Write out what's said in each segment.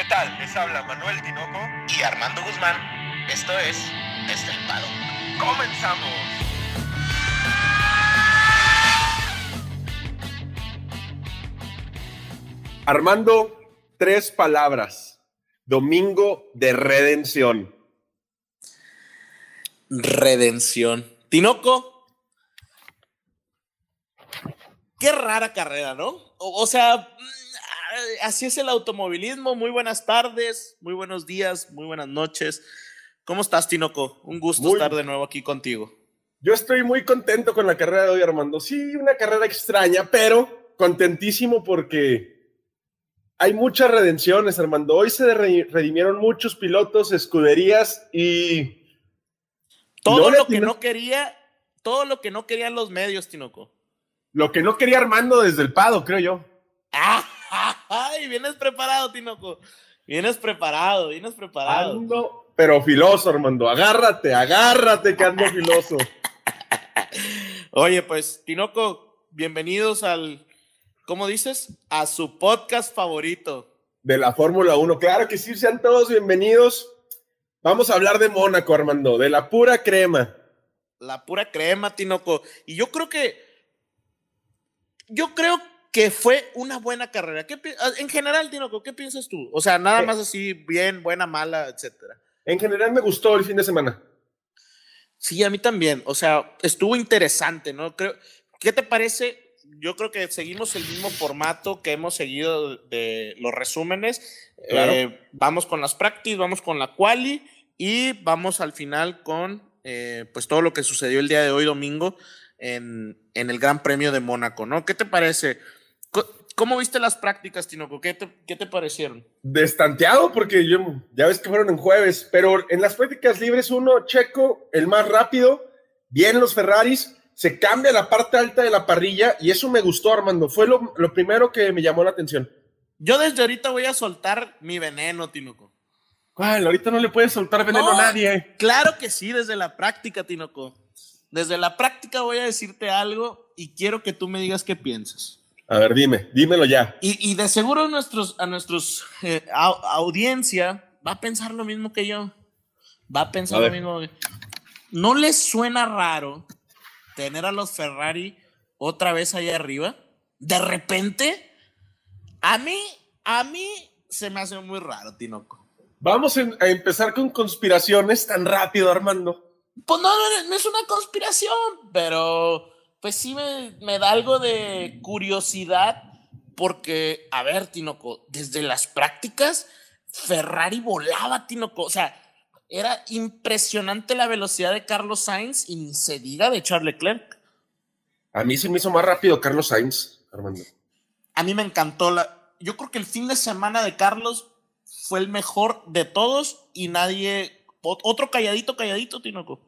¿Qué tal? Les habla Manuel Tinoco y Armando Guzmán. Esto es Estelpado. ¡Comenzamos! Armando, tres palabras. Domingo de redención. Redención. Tinoco. Qué rara carrera, ¿no? O, o sea, así es el automovilismo. Muy buenas tardes, muy buenos días, muy buenas noches. ¿Cómo estás, Tinoco? Un gusto Muy- estar de nuevo aquí contigo. Yo estoy muy contento con la carrera de hoy, Armando. Sí, una carrera extraña, pero contentísimo porque hay muchas redenciones, Armando. Hoy se re- redimieron muchos pilotos, escuderías y Todo No lo que no quería, todo lo que no querían los medios, Tinoco. lo que no quería Armando desde el Pado, creo yo. ¡Ay! Vienes preparado, Tinoco. Vienes preparado, vienes preparado. Ando, pero filoso, Armando. Agárrate, agárrate que ando filoso. Oye, pues, Tinoco, bienvenidos al, ¿cómo dices? A su podcast favorito. de la Fórmula 1. Claro que sí, sean todos bienvenidos. Vamos a hablar de Mónaco, Armando, de la pura crema. La pura crema, Tinoco. Y yo creo que, yo creo que fue una buena carrera. ¿Qué pi- en general, Tinoco, ¿qué piensas tú? O sea, nada Eh. más así, bien, buena, mala, etcétera. En general me gustó el fin de semana. Sí, a mí también. O sea, estuvo interesante, ¿no? Creo, ¿Qué te parece? Yo creo que seguimos el mismo formato que hemos seguido de los resúmenes. Claro. Eh, vamos con las practice, vamos con la quali y vamos al final con eh, pues todo lo que sucedió el día de hoy domingo en, en el Gran Premio de Mónaco, ¿no? ¿Qué te parece? ¿Cómo viste las prácticas, Tinoco? ¿Qué te, qué te parecieron? Destanteado porque yo, ya ves que fueron en jueves, pero en las prácticas libres uno, Checo, el más rápido, bien los Ferraris, se cambia la parte alta de la parrilla y eso me gustó, Armando. Fue lo, lo primero que me llamó la atención. Yo desde ahorita voy a soltar mi veneno, Tinoco. ¿Cuál? Ahorita no le puedes soltar veneno No. a nadie. Claro que sí, desde la práctica, Tinoco. Desde la práctica voy a decirte algo y quiero que tú me digas qué piensas. A ver, dime, dímelo ya. Y, y de seguro a nuestros, a nuestros eh, au- audiencia va a pensar lo mismo que yo. Va a pensar A lo ver. mismo. ¿No les suena raro tener a los Ferrari otra vez allá arriba? De repente, a mí, a mí se me hace muy raro, Tinoco. Vamos a empezar con conspiraciones tan rápido, Armando. Pues no, no, no es una conspiración, pero pues sí me, me da algo de curiosidad porque, a ver, Tinoco, desde las prácticas, Ferrari volaba, Tinoco. O sea, era impresionante la velocidad de Carlos Sainz y ni se diga de Charles Leclerc. A mí se me hizo más rápido Carlos Sainz, Armando. A mí me encantó la... Yo creo que el fin de semana de Carlos fue el mejor de todos y nadie... ot- Otro calladito, calladito, Tinoco.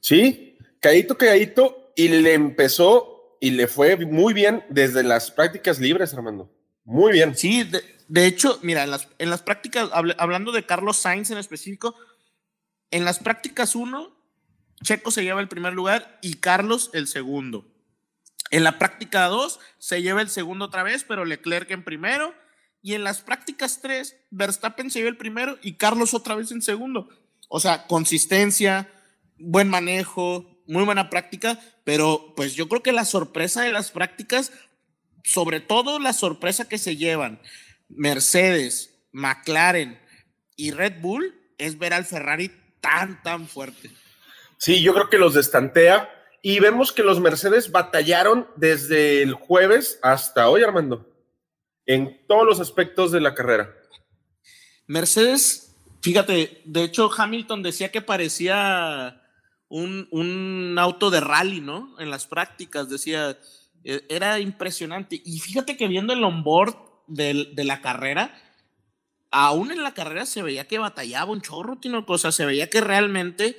Sí, calladito, calladito, y le empezó y le fue muy bien desde las prácticas libres, Armando. Muy bien. Sí, de, hecho, mira, en las, en las prácticas, hablando de Carlos Sainz en específico, en las prácticas 1, Checo se lleva el primer lugar y Carlos el segundo. En la práctica 2 se lleva el segundo otra vez, pero Leclerc en primero. Y en las prácticas 3, Verstappen se lleva el primero y Carlos otra vez en segundo. O sea, consistencia, buen manejo, muy buena práctica, pero pues yo creo que la sorpresa de las prácticas sobre todo la sorpresa que se llevan Mercedes, McLaren y Red Bull es ver al Ferrari tan, tan fuerte. Sí, yo creo que los destantea y vemos que los Mercedes batallaron desde el jueves hasta hoy, Armando, en todos los aspectos de la carrera. Mercedes, fíjate, de hecho Hamilton decía que parecía un, un auto de rally, ¿no? En las prácticas, decía, eh, era impresionante. Y fíjate que viendo el onboard del- de, la carrera, aún en la carrera se veía que batallaba un chorro, Tino, cosa, se veía que realmente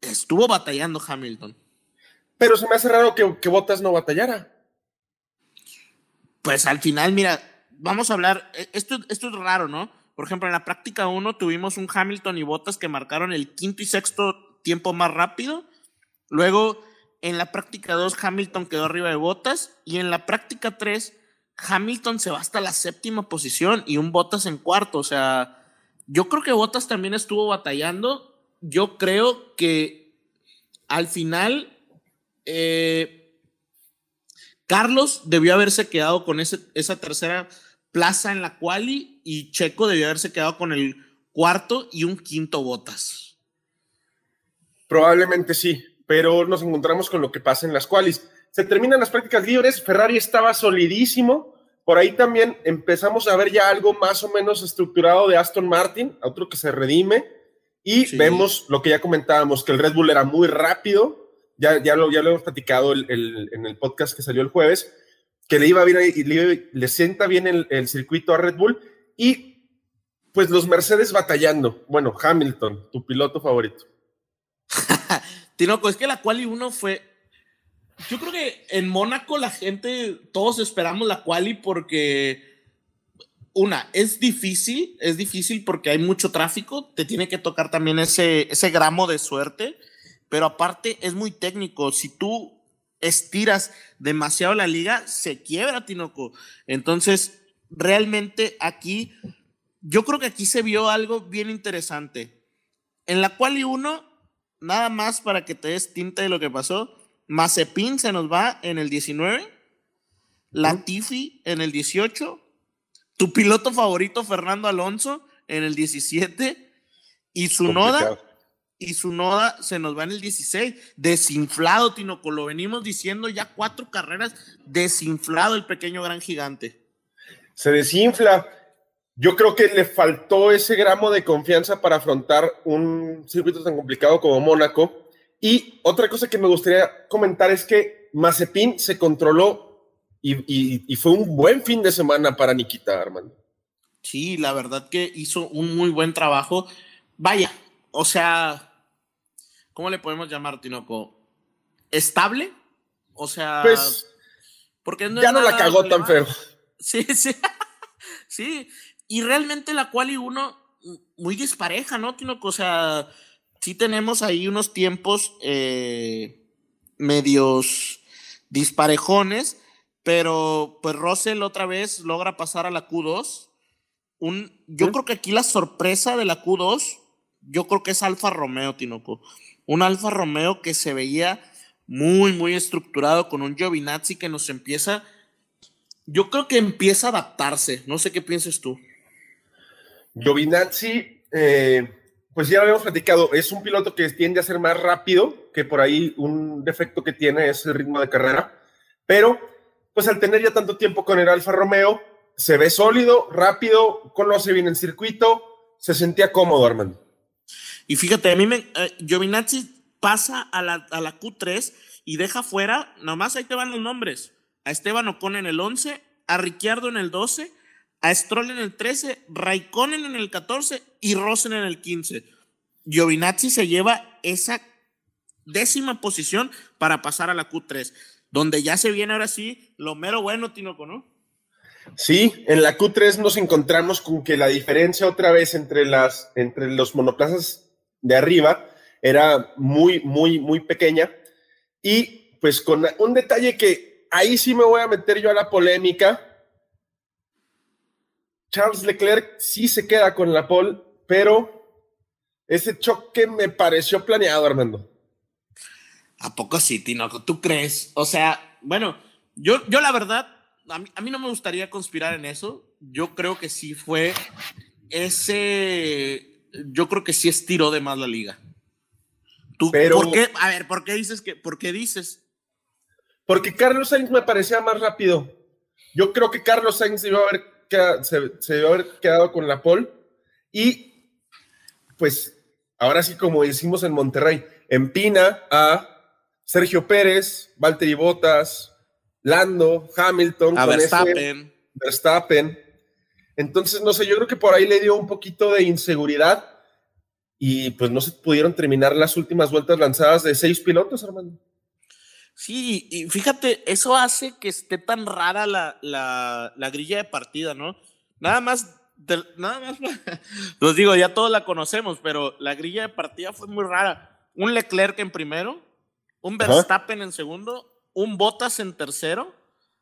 estuvo batallando Hamilton. Pero se me hace raro que, que Bottas no batallara. Pues al final, mira, vamos a hablar, eh, esto, esto es raro, ¿no? Por ejemplo, en la práctica 1 tuvimos un Hamilton y Bottas que marcaron el quinto y sexto tiempo más rápido. Luego, en la práctica 2, Hamilton quedó arriba de Bottas. Y en la práctica 3, Hamilton se va hasta la séptima posición y un Bottas en cuarto. O sea, yo creo que Bottas también estuvo batallando. Yo creo que al final eh, Carlos debió haberse quedado con esa tercera plaza en la quali y Checo debió haberse quedado con el cuarto y un quinto Bottas. Probablemente sí, pero nos encontramos con lo que pasa en las qualis. Se terminan las prácticas libres, Ferrari estaba solidísimo, por ahí también empezamos a ver ya algo más o menos estructurado de Aston Martin, otro que se redime, y vemos lo que ya comentábamos, que el Red Bull era muy rápido, ya, ya, lo, ya lo hemos platicado en el podcast que salió el jueves, que le iba bien y le, le sienta bien el, el, circuito a Red Bull, y pues los Mercedes batallando. Bueno, Hamilton, tu piloto favorito. Tinoco, es que la quali 1 fue. Yo creo que en Mónaco la gente, todos esperamos la quali porque. Una, es difícil, es difícil porque hay mucho tráfico, te tiene que tocar también ese, ese gramo de suerte, pero aparte es muy técnico. Si tú estiras demasiado la liga, se quiebra, Tinoco. Entonces, realmente aquí, yo creo que aquí se vio algo bien interesante. En la quali 1 nada más para que te des tinta de lo que pasó. Mazepin se nos va en el 19, Latifi en el 18, tu piloto favorito Fernando Alonso en el 17 y su noda y su noda se nos va en el 16. Desinflado, Tinoco, lo venimos diciendo ya cuatro carreras, desinflado el pequeño gran gigante. Se desinfla. Yo creo que le faltó ese gramo de confianza para afrontar un circuito tan complicado como Mónaco. Y otra cosa que me gustaría comentar es que Mazepin se controló y, y, fue un buen fin de semana para Nikita, Armando. Sí, la verdad que hizo un muy buen trabajo. Vaya, o sea, ¿cómo le podemos llamar, Tinoco? ¿Estable? O sea, pues, porque ya no la cagó tan feo. Sí, sí. sí, y realmente la quali 1 muy dispareja, ¿no? O sea, sí tenemos ahí unos tiempos eh, medios disparejones, pero pues Russell otra vez logra pasar a la Q2. Un, yo creo que aquí la sorpresa de la Q2, yo creo que es Alfa Romeo, Tinoco. Un Alfa Romeo que se veía muy, muy estructurado con un Giovinazzi que nos empieza, yo creo que empieza a adaptarse. No sé qué pienses tú. Giovinazzi, eh, pues ya lo habíamos platicado, es un piloto que tiende a ser más rápido, que por ahí un defecto que tiene es el ritmo de carrera, pero pues al tener ya tanto tiempo con el Alfa Romeo, se ve sólido, rápido, conoce bien el circuito, se sentía cómodo, Armando. Y fíjate, a mí me, eh, Giovinazzi pasa a la, a la Q3 y deja fuera, nomás ahí te van los nombres, a Esteban Ocon en el 11, a Ricciardo en el 12, a Stroll en el 13, Raikkonen en el 14 y Rosen en el 15. Giovinazzi se lleva esa décima posición para pasar a la Q3, donde ya se viene ahora sí lo mero bueno, Tinoco, ¿no? Sí, en la Q3 nos encontramos con que la diferencia otra vez entre, las, entre los monoplazas de arriba era muy, muy, muy pequeña. Y pues con un detalle que ahí sí me voy a meter yo a la polémica, Charles Leclerc sí se queda con la pole, pero ese choque me pareció planeado, Armando. ¿A poco sí, Tinoco? ¿Tú crees? O sea, bueno, yo, yo la verdad, a mí, no me gustaría conspirar en eso. Yo creo que sí fue ese. Yo creo que sí estiró de más la liga. ¿Tú, pero, ¿por qué? A ver, ¿por qué dices que.? ¿Por qué dices? Porque Carlos Sainz me parecía más rápido. Yo creo que Carlos Sainz iba a haber se, se haber quedado con la pole. Y pues ahora sí, como decimos en Monterrey, empina a Sergio Pérez, Valtteri Bottas, Lando, Hamilton, a Verstappen. Verstappen. Entonces, no sé, yo creo que por ahí le dio un poquito de inseguridad y pues no se pudieron terminar las últimas vueltas lanzadas de seis pilotos, hermano. Sí, y fíjate, eso hace que esté tan rara la, la, grilla de partida, ¿no? Nada más, nada más, los digo, ya todos la conocemos, pero la grilla de partida fue muy rara. Un Leclerc en primero, un Verstappen en segundo, un Bottas en tercero,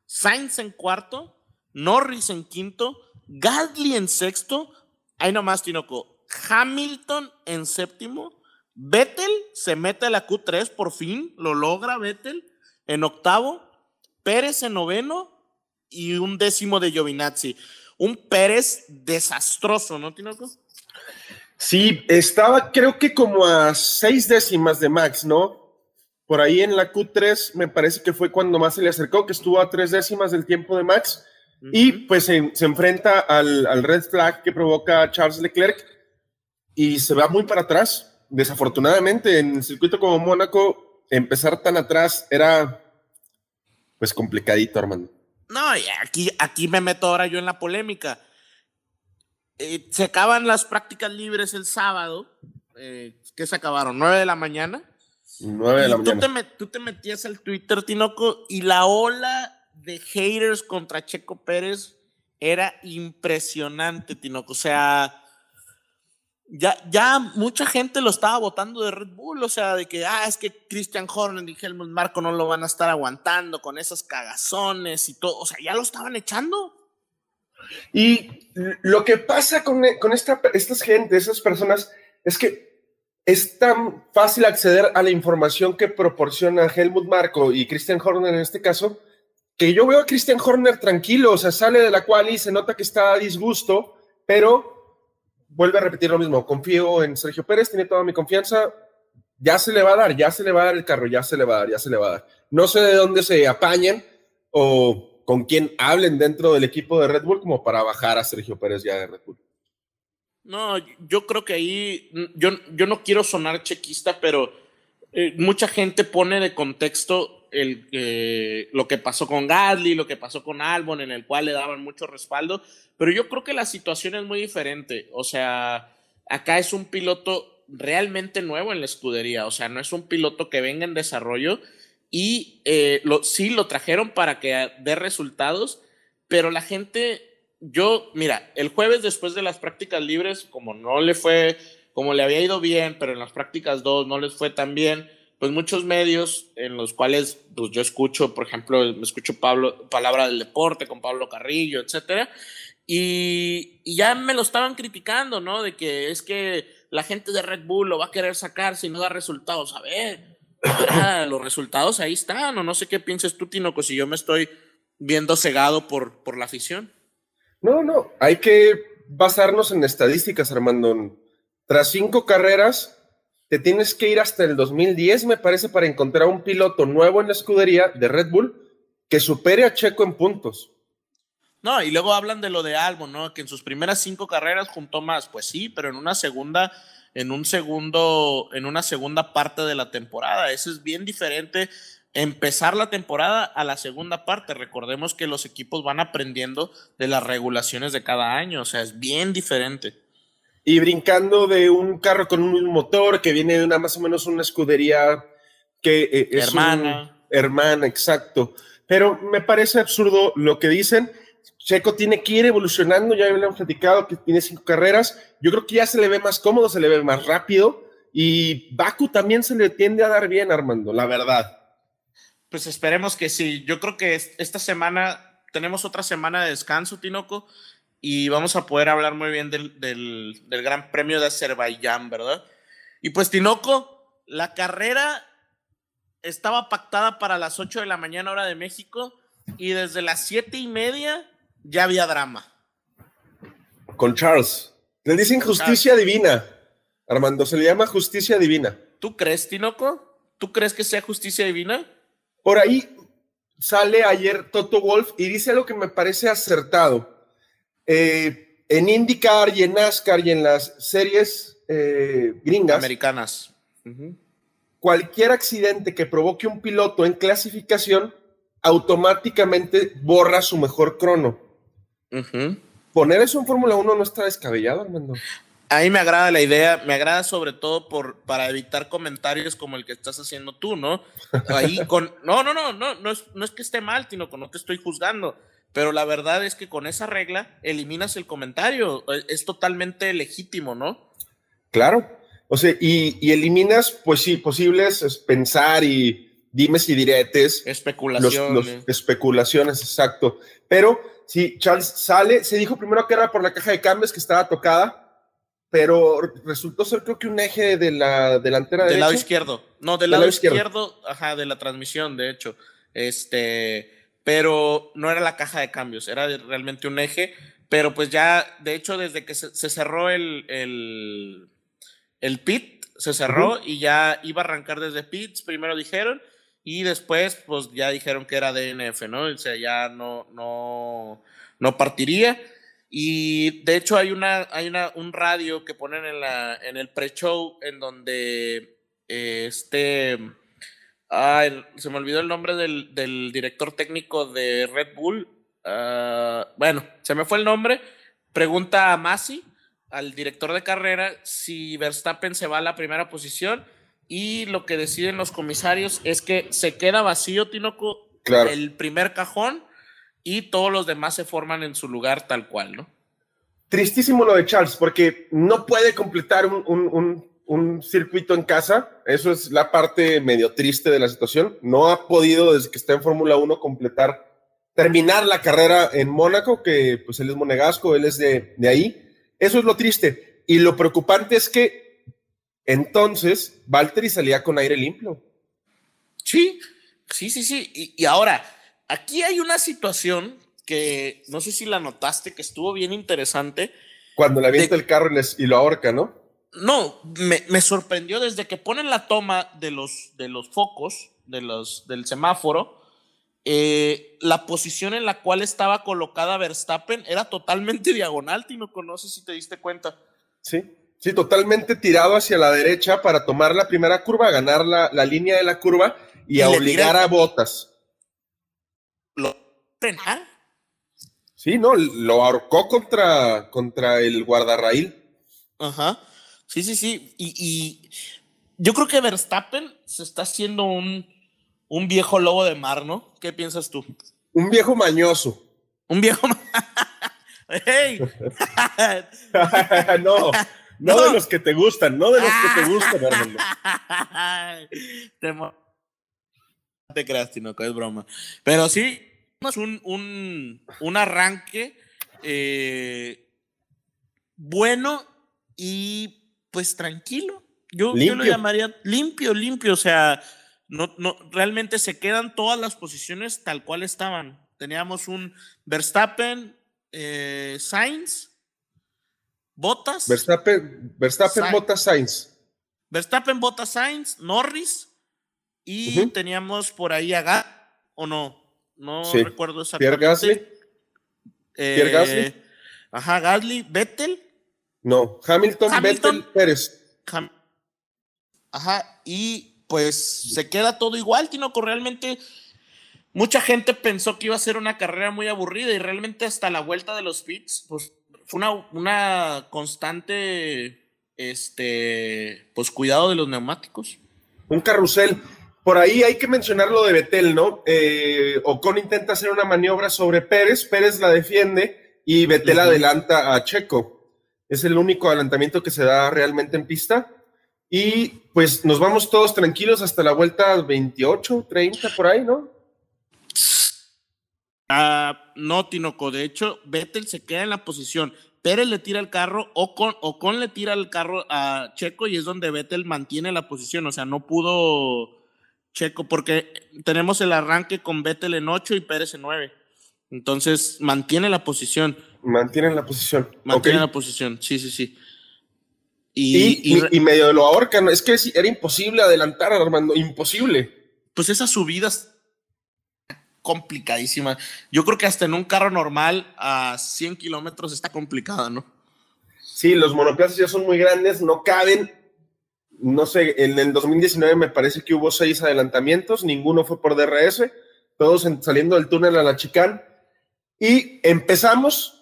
Sainz en cuarto, Norris en quinto, Gasly en sexto, ahí nomás, Tinoco, Hamilton en séptimo, Vettel se mete a la Q3 por fin, lo logra Vettel en octavo, Pérez en noveno y un décimo de Giovinazzi. Un Pérez desastroso, ¿no, Tinoco? Sí, estaba creo que como a seis décimas de Max, ¿no? Por ahí en la Q3 me parece que fue cuando más se le acercó, que estuvo a tres décimas del tiempo de Max. Y pues se, se enfrenta al, al, red flag que provoca Charles Leclerc y se va muy para atrás. Desafortunadamente, en el circuito como Mónaco, empezar tan atrás era pues complicadito, hermano. No, y aquí, aquí me meto ahora yo en la polémica. Eh, se acaban las prácticas libres el sábado. Eh, ¿Qué se acabaron? ¿9 de la mañana? 9 de la tú mañana. Te, tú te metías al Twitter, Tinoco, y la ola de haters contra Checo Pérez era impresionante, Tinoco. O sea, ya, ya mucha gente lo estaba votando de Red Bull, o sea, de que, ah, es que Christian Horner y Helmut Marco no lo van a estar aguantando con esas cagazones y todo, o sea, ya lo estaban echando. Y lo que pasa con, con esta, estas gente, esas personas, es que es tan fácil acceder a la información que proporciona Helmut Marco y Christian Horner en este caso, que yo veo a Christian Horner tranquilo, o sea, sale de la cual y se nota que está a disgusto, pero vuelve a repetir lo mismo, confío en Sergio Pérez, tiene toda mi confianza, ya se le va a dar, ya se le va a dar el carro, ya se le va a dar, ya se le va a dar. No sé de dónde se apañen o con quién hablen dentro del equipo de Red Bull como para bajar a Sergio Pérez ya de Red Bull. No, yo creo que ahí, yo, yo no quiero sonar chequista, pero eh, mucha gente pone de contexto el, lo que pasó con Gasly, lo que pasó con Albon, en el cual le daban mucho respaldo, pero yo creo que la situación es muy diferente. O sea, acá es un piloto realmente nuevo en la escudería, o sea, no es un piloto que venga en desarrollo. Y eh, lo, sí lo trajeron para que dé resultados, pero la gente, yo, mira, el jueves después de las prácticas libres, como no le fue, como le había ido bien, pero en las prácticas dos no les fue tan bien, pues muchos medios en los cuales pues yo escucho, por ejemplo, me escucho Pablo, Palabra del Deporte con Pablo Carrillo, etcétera, y, y, ya me lo estaban criticando, ¿no? De que es que la gente de Red Bull lo va a querer sacar si no da resultados. A ver, los resultados ahí están, o no sé qué pienses tú, Tinoco, si yo me estoy viendo cegado por, por la afición. No, no, hay que basarnos en estadísticas, Armando. Tras cinco carreras, te tienes que ir hasta el 2010, me parece, para encontrar un piloto nuevo en la escudería de Red Bull que supere a Checo en puntos. No, y luego hablan de lo de Albon, ¿no? Que en sus primeras cinco carreras juntó más. Pues sí, pero en una segunda, en un segundo, en una segunda parte de la temporada. Eso es bien diferente. Empezar la temporada a la segunda parte. Recordemos que los equipos van aprendiendo de las regulaciones de cada año. O sea, es bien diferente. Y brincando de un carro con un motor que viene de una más o menos una escudería que eh, es hermana. Un, hermana, exacto. Pero me parece absurdo lo que dicen. Checo tiene que ir evolucionando, ya habíamos platicado que tiene cinco carreras, yo creo que ya se le ve más cómodo, se le ve más rápido y Baku también se le tiende a dar bien, Armando, la verdad. Pues esperemos que sí, yo creo que esta semana tenemos otra semana de descanso, Tinoco, y vamos a poder hablar muy bien del, del, del Gran Premio de Azerbaiyán, ¿verdad? Y pues Tinoco, la carrera estaba pactada para las 8 de la mañana hora de México y desde las siete y media ya había drama. Con Charles. Le dicen justicia Charles. divina. Armando, se le llama justicia divina. ¿Tú crees, Tinoco? ¿Tú crees que sea justicia divina? Por ahí sale ayer Toto Wolf y dice algo que me parece acertado. Eh, en IndyCar y en NASCAR y en las series eh, gringas. Americanas. Uh -huh. Cualquier accidente que provoque un piloto en clasificación automáticamente borra su mejor crono. Uh -huh. Poner eso en Fórmula 1 no está descabellado, Armando. A mí me agrada la idea, me agrada sobre todo por, para evitar comentarios como el que estás haciendo tú, ¿no? Ahí con, no, no, no, no, no es, no es que esté mal, sino que no te estoy juzgando, pero la verdad es que con esa regla eliminas el comentario, es totalmente legítimo, ¿no? Claro, o sea, y, y eliminas, pues sí, posibles es pensar y dimes y diretes. Especulaciones. Los, los especulaciones, exacto. Pero Sí, Charles sale, se dijo primero que era por la caja de cambios que estaba tocada, pero resultó ser creo que un eje de la delantera Del lado izquierdo. No, del lado izquierdo. izquierdo, ajá, de la transmisión, de hecho. Este, pero no era la caja de cambios, era realmente un eje. Pero pues ya, de hecho, desde que se, se cerró el, el, el pit, se cerró y ya iba a arrancar desde pits, primero dijeron, y después, pues ya dijeron que era DNF, ¿no? O sea, ya no, no, no partiría. Y de hecho hay una, hay una, un radio que ponen en la, en el pre-show en donde eh, este, se me olvidó el nombre del, del director técnico de Red Bull. ah, bueno, se me fue el nombre. Pregunta a Masi, al director de carrera, si Verstappen se va a la primera posición. Y lo que deciden los comisarios es que se queda vacío, Tinoco, Claro. el primer cajón y todos los demás se forman en su lugar tal cual, ¿no? Tristísimo lo de Charles, porque no puede completar un, un- un- un circuito en casa. Eso es la parte medio triste de la situación. No ha podido, desde que está en Fórmula 1, completar, terminar la carrera en Mónaco, que pues él es monegasco, él es de, de ahí. Eso es lo triste. Y lo preocupante es que entonces Valtteri salía con aire limpio. Sí, sí, sí, sí. Y, y ahora, aquí hay una situación que no sé si la notaste, que estuvo bien interesante. Cuando le avienta De- el carro y, les- y lo ahorca, ¿no? No, me, me sorprendió desde que ponen la toma de los, de los focos, de los, del semáforo, eh, la posición en la cual estaba colocada Verstappen era totalmente diagonal, Tino, no sé si te diste cuenta. Sí, sí, totalmente tirado hacia la derecha para tomar la primera curva, ganar la, la línea de la curva y, Y a obligar a botas. ¿Lo frenar? Sí, no, lo ahorcó contra, contra el guardarraíl. Ajá. Sí, sí, sí. Y, y yo creo que Verstappen se está haciendo un, un viejo lobo de mar, ¿no? ¿Qué piensas tú? Un viejo mañoso. Un viejo. ¡Ey! no, no, No. de los que te gustan, no de los que te gustan. Te mo- No te creas, Tinoco, es broma. Pero sí, es un, un, un arranque eh, bueno y pues tranquilo. Yo, yo lo llamaría limpio, limpio. O sea, no, no, realmente se quedan todas las posiciones tal cual estaban. Teníamos un Verstappen, eh, Sainz, Bottas. Verstappen, Verstappen Sainz. Bottas Sainz. Verstappen, Bottas, Sainz, Norris y teníamos por ahí a Gasly, o no, no Sí. recuerdo Pierre exactamente. Gasly. Eh, Pierre Gasly. Ajá, Gasly, Vettel, No, Hamilton, Hamilton. Vettel, Pérez. Ham- ajá, y pues se queda todo igual, Tinoco, realmente mucha gente pensó que iba a ser una carrera muy aburrida y realmente hasta la vuelta de los pits, pues fue una, una constante, este, pues cuidado de los neumáticos. Un carrusel. Por ahí hay que mencionar lo de Betel, ¿no? Eh, Ocon intenta hacer una maniobra sobre Pérez, Pérez la defiende y Betel adelanta a Checo. Es el único adelantamiento que se da realmente en pista. Y pues nos vamos todos tranquilos hasta la vuelta 28, 30 por ahí, ¿no? Ah, no, Tinoco. De hecho, Vettel se queda en la posición. Pérez le tira el carro, Ocon, Ocon le tira el carro a Checo y es donde Vettel mantiene la posición. O sea, no pudo Checo porque tenemos el arranque con Vettel en 8 y Pérez en 9. Entonces, mantiene la posición. Mantienen la posición. Mantiene la posición. Sí, sí, sí. Y, Y, y y- medio lo ahorcan. Es que era imposible adelantar, Armando. Imposible. pues esas subidas complicadísima. Yo creo que hasta en un carro normal a 100 kilómetros está complicada, ¿no? Sí, los monoplazas ya son muy grandes, no caben. No sé, en el 2019 me parece que hubo seis adelantamientos, ninguno fue por DRS, todos en- saliendo del túnel a la chicane. Y empezamos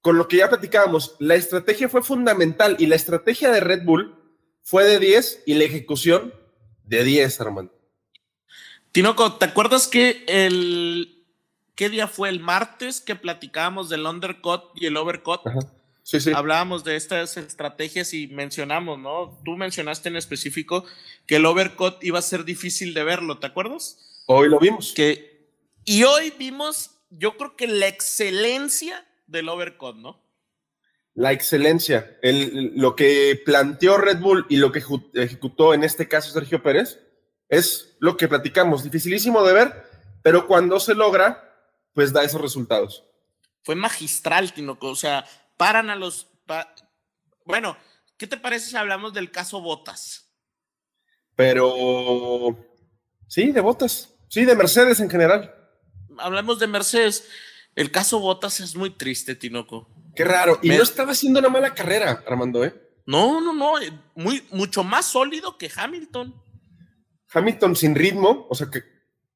con lo que ya platicábamos. La estrategia fue fundamental y la estrategia de Red Bull fue de 10 y la ejecución de 10, Armando. Tinoco, ¿te acuerdas que el. ¿Qué día fue? El martes que platicábamos del undercut y el overcut. Ajá. Sí, sí. Hablábamos de estas estrategias y mencionamos, ¿no? Tú mencionaste en específico que el overcut iba a ser difícil de verlo, ¿te acuerdas? Hoy lo vimos. Que, y hoy vimos yo creo que la excelencia del overcut, ¿no? La excelencia, el, lo que planteó Red Bull y lo que ejecutó en este caso Sergio Pérez, es lo que platicamos, dificilísimo de ver, pero cuando se logra, pues da esos resultados. Fue magistral, Tinoco, o sea, paran a los... bueno, ¿qué te parece si hablamos del caso Botas? Pero... Sí, de Botas, sí, de Mercedes en general. Hablamos de Mercedes. El caso Botas es muy triste, Tinoco. Qué raro. Y no estaba haciendo una mala carrera, Armando, ¿eh? No, no, no. Muy, mucho más sólido que Hamilton. Hamilton sin ritmo, o sea que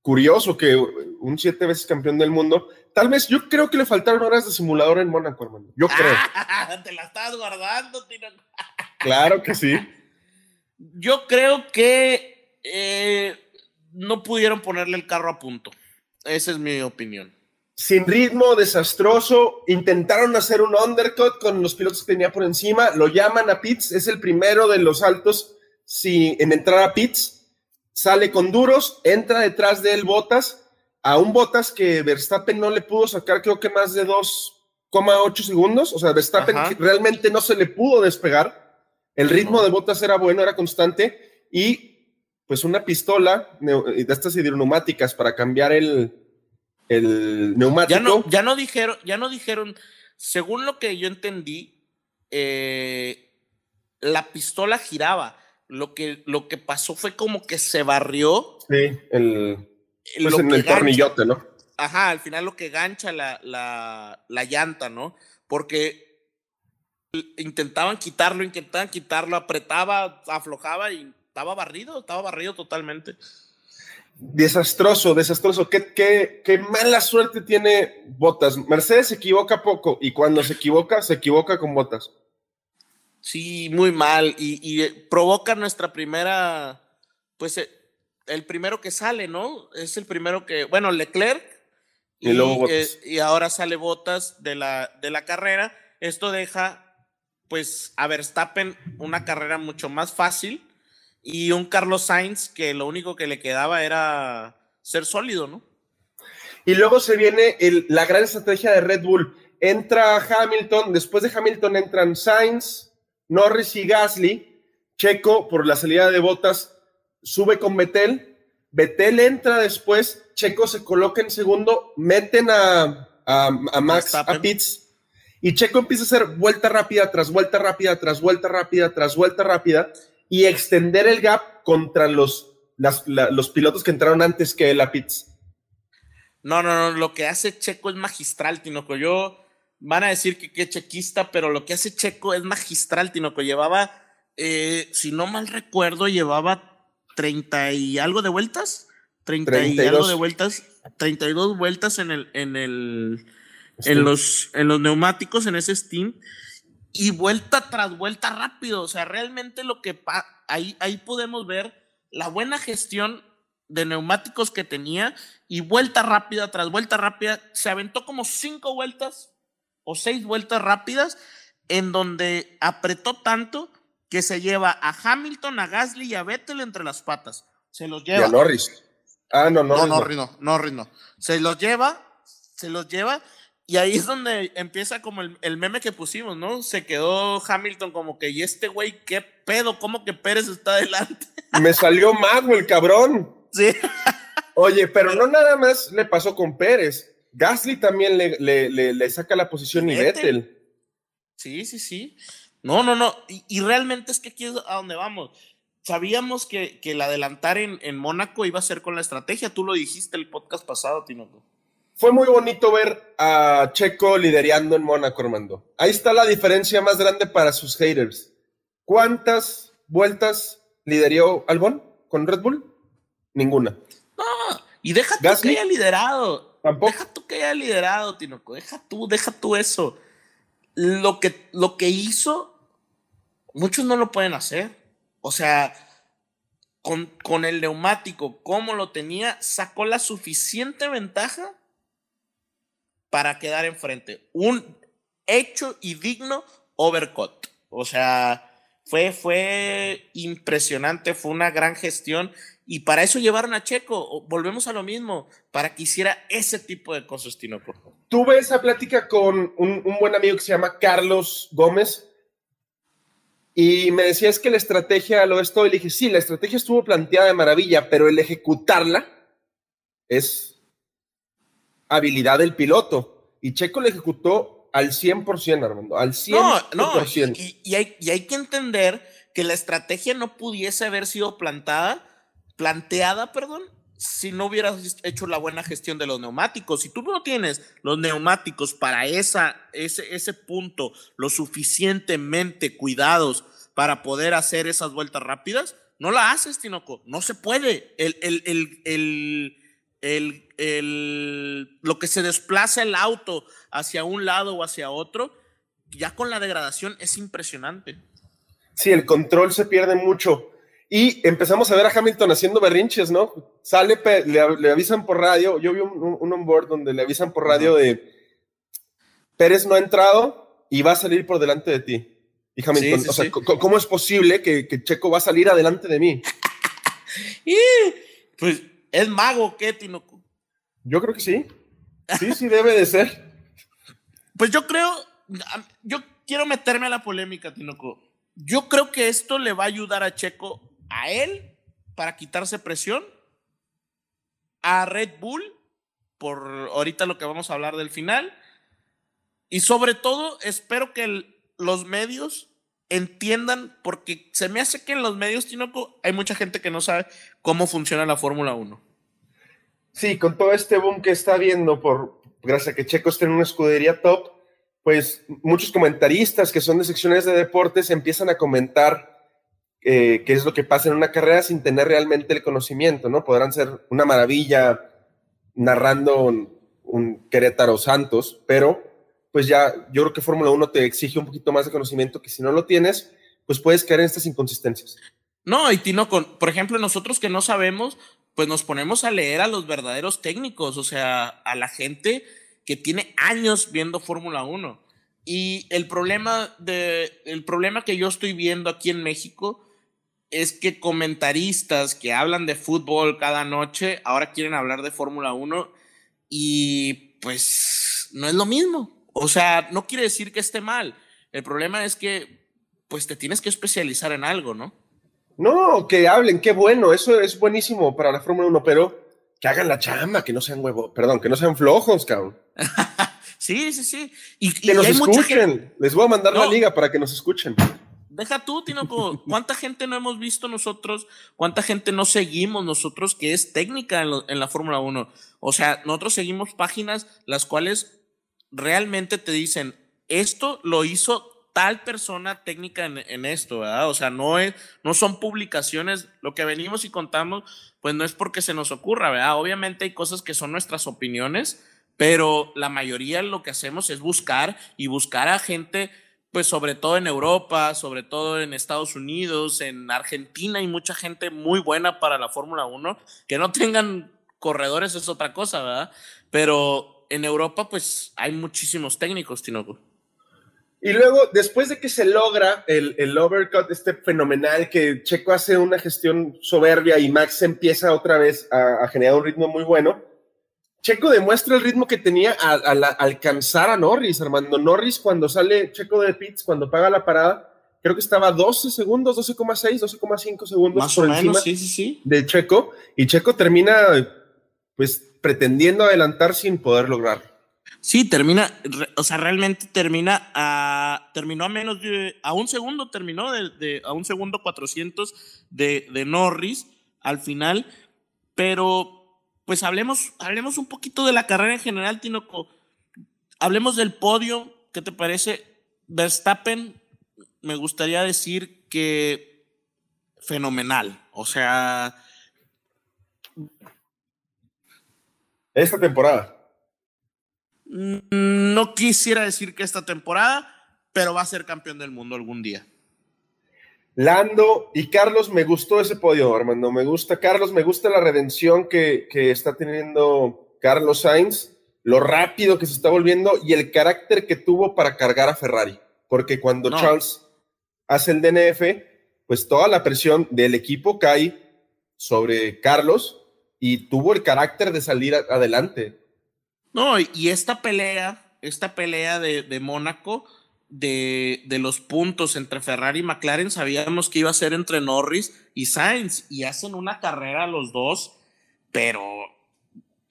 curioso que un siete veces campeón del mundo. Tal vez yo creo que le faltaron horas de simulador en Mónaco, hermano. Yo creo. Te la estás guardando, Tinoco. claro que sí. Yo creo que eh, no pudieron ponerle el carro a punto. Esa es mi opinión sin ritmo, desastroso. Intentaron hacer un undercut con los pilotos que tenía por encima. Lo llaman a pits. Es el primero de los altos si, en entrar a pits. Sale con duros, entra detrás de él Botas. A un Botas que Verstappen no le pudo sacar, creo que más de 2,8 segundos. O sea, Verstappen realmente no se le pudo despegar. El ritmo de Botas era bueno, era constante. Y pues una pistola de estas hidroneumáticas para cambiar el, el neumático. Ya no, ya no dijeron, ya no dijeron, según lo que yo entendí, eh, la pistola giraba. Lo que, lo que pasó fue como que se barrió. Sí, el, pues en el tornillote, ¿no? Ajá, al final lo que gancha la, la, la llanta, ¿no? Porque intentaban quitarlo, intentaban quitarlo, apretaba, aflojaba y estaba barrido, estaba barrido totalmente. Desastroso, desastroso. ¿Qué, qué, qué mala suerte tiene Botas. Mercedes se equivoca poco y cuando se equivoca, se equivoca con Botas. Sí, muy mal. Y, eh, provoca nuestra primera, pues eh, el primero que sale, ¿no? Es el primero que, bueno, Leclerc. Y, luego eh, y ahora sale Botas de la, de la carrera. Esto deja, pues, a Verstappen una carrera mucho más fácil y un Carlos Sainz que lo único que le quedaba era ser sólido, ¿no? Y luego se viene la gran estrategia de Red Bull. Entra Hamilton, después de Hamilton entran Sainz, Norris y Gasly. Checo, por la salida de botas, sube con Betel. Betel entra después, Checo se coloca en segundo, meten a, a, Max a Pitts. Y Checo empieza a hacer vuelta rápida tras vuelta rápida, tras vuelta rápida, tras vuelta rápida y extender el gap contra los, los pilotos que entraron antes que la Pitts. No, no, no, lo que hace Checo es magistral, Tinoco. Yo van a decir que qué chequista, pero lo que hace Checo es magistral, Tinoco. Llevaba, eh, si no mal recuerdo, llevaba 30 y algo de vueltas. 30 y algo de vueltas, 32 vueltas en el, en el, en los, en los neumáticos, en ese Steam y vuelta tras vuelta rápido. O sea, realmente lo que ahí, ahí podemos ver la buena gestión de neumáticos que tenía y vuelta rápida tras vuelta rápida. Se aventó como cinco vueltas o seis vueltas rápidas en donde apretó tanto que se lleva a Hamilton, a Gasly y a Vettel entre las patas. Se los lleva. Y a Norris. Ah, no, no. No, Norris no, Norris no. Se los lleva, se los lleva y ahí es donde empieza como el, meme que pusimos, ¿no? Se quedó Hamilton como que, ¿y este güey qué pedo? ¿Cómo que Pérez está adelante? Me salió mago el cabrón. Sí. Oye, pero no nada más le pasó con Pérez. Gasly también le, le, saca la posición y Vettel. Sí, sí, sí. No, no, no. Y, realmente es que aquí es a donde vamos. Sabíamos que, que el adelantar en, en Mónaco iba a ser con la estrategia. Tú lo dijiste el podcast pasado, Tinoco fue muy bonito ver a Checo liderando en Mónaco, Armando. Ahí está la diferencia más grande para sus haters. ¿Cuántas vueltas lideró Albon con Red Bull? Ninguna. No, y deja tú que haya liderado. ¿Tampoco? Deja tú que haya liderado, Tinoco. Deja tú, deja tú eso. Lo que, lo que hizo, muchos no lo pueden hacer. O sea, con, con el neumático, como lo tenía, sacó la suficiente ventaja para quedar enfrente. Un hecho y digno overcut. O sea, fue, fue impresionante, fue una gran gestión y para eso llevaron a Checo. Volvemos a lo mismo, para que hiciera ese tipo de cosas, Tinoco. Tuve esa plática con un, un buen amigo que se llama Carlos Gómez y me decía es que la estrategia lo es todo. Y le dije, sí, la estrategia estuvo planteada de maravilla, pero el ejecutarla es habilidad del piloto. Y Checo la ejecutó al 100%, Armando, al 100%. No, no, y, y, hay, y hay que entender que la estrategia no pudiese haber sido plantada, planteada, perdón, si no hubieras hecho la buena gestión de los neumáticos. Si tú no tienes los neumáticos para esa, ese, ese punto lo suficientemente cuidados para poder hacer esas vueltas rápidas, no la haces, Tinoco. No se puede. El, el, el, el, el, lo que se desplaza el auto hacia un lado o hacia otro, ya con la degradación es impresionante. Sí, el control se pierde mucho. Y empezamos a ver a Hamilton haciendo berrinches, ¿no? Sale, le, avisan por radio. Yo vi un, un onboard donde le avisan por radio de Pérez no ha entrado y va a salir por delante de ti. Y Hamilton, o sea, ¿cómo es posible que, Checo va a salir adelante de mí? pues es mago, ¿qué, Tinoco? Yo creo que sí. Sí, sí, debe de ser. Pues yo creo, yo quiero meterme a la polémica, Tinoco. Yo creo que esto le va a ayudar a Checo a él para quitarse presión, a Red Bull, por ahorita lo que vamos a hablar del final, y sobre todo espero que los medios entiendan, porque se me hace que en los medios, Tinoco, hay mucha gente que no sabe cómo funciona la Fórmula 1. Sí, con todo este boom que está viendo, por gracias a que Checo esté en una escudería top, pues muchos comentaristas que son de secciones de deportes empiezan a comentar eh, qué es lo que pasa en una carrera sin tener realmente el conocimiento, ¿no? Podrán ser una maravilla narrando un, Querétaro Santos, pero pues ya yo creo que Fórmula 1 te exige un poquito más de conocimiento que si no lo tienes, pues puedes caer en estas inconsistencias. No, y Tino, con, por ejemplo, nosotros que no sabemos, pues nos ponemos a leer a los verdaderos técnicos, o sea, a la gente que tiene años viendo Fórmula 1. Y el problema, de, el problema que yo estoy viendo aquí en México es que comentaristas que hablan de fútbol cada noche ahora quieren hablar de Fórmula 1 y pues no es lo mismo. O sea, no quiere decir que esté mal. El problema es que pues te tienes que especializar en algo, ¿no? No, que hablen, qué bueno, eso es buenísimo para la Fórmula 1, pero que hagan la chamba, que no sean huevos, perdón, que no sean flojos, cabrón. sí, sí, sí. Y, que nos escuchen. Les voy a mandar la liga para que nos escuchen. Deja tú, Tinoco. ¿Cuánta gente no hemos visto nosotros? ¿Cuánta gente no seguimos nosotros que es técnica en, la Fórmula 1? O sea, nosotros seguimos páginas las cuales realmente te dicen, esto lo hizo tal persona técnica en, esto, ¿verdad? O sea, no, es, no son publicaciones, lo que venimos y contamos, pues no es porque se nos ocurra, ¿verdad? Obviamente hay cosas que son nuestras opiniones, pero la mayoría lo que hacemos es buscar y buscar a gente pues sobre todo en Europa, sobre todo en Estados Unidos, en Argentina hay mucha gente muy buena para la Fórmula 1. Que no tengan corredores es otra cosa, ¿verdad? Pero en Europa pues hay muchísimos técnicos, Tinoco. Y luego, después de que se logra el, el overcut, este fenomenal, que Checo hace una gestión soberbia y Max empieza otra vez a generar un ritmo muy bueno, Checo demuestra el ritmo que tenía al, alcanzar a Norris, Armando. Norris cuando sale Checo de pits, cuando paga la parada, creo que estaba 12 segundos, 12,6, 12,5 segundos Más por o menos, sí, sí, sí. de Checo. Y Checo termina, pues, pretendiendo adelantar sin poder lograrlo. Sí, termina, o sea, realmente termina a, terminó a menos de, a un segundo, terminó de, a un segundo 400 de, Norris al final, pero pues hablemos, hablemos un poquito de la carrera en general, Tinoco. Hablemos del podio. ¿Qué te parece? Verstappen, me gustaría decir que fenomenal. O sea. Esta temporada. No quisiera decir que esta temporada, pero va a ser campeón del mundo algún día. Lando y Carlos, me gustó ese podio, Armando. Me gusta Carlos, me gusta la redención que, está teniendo Carlos Sainz, lo rápido que se está volviendo y el carácter que tuvo para cargar a Ferrari. Porque cuando Charles hace el DNF, pues toda la presión del equipo cae sobre Carlos y tuvo el carácter de salir adelante. No, y esta pelea, esta pelea de, de Mónaco, de, de, los puntos entre Ferrari y McLaren, sabíamos que iba a ser entre Norris y Sainz, y hacen una carrera los dos, pero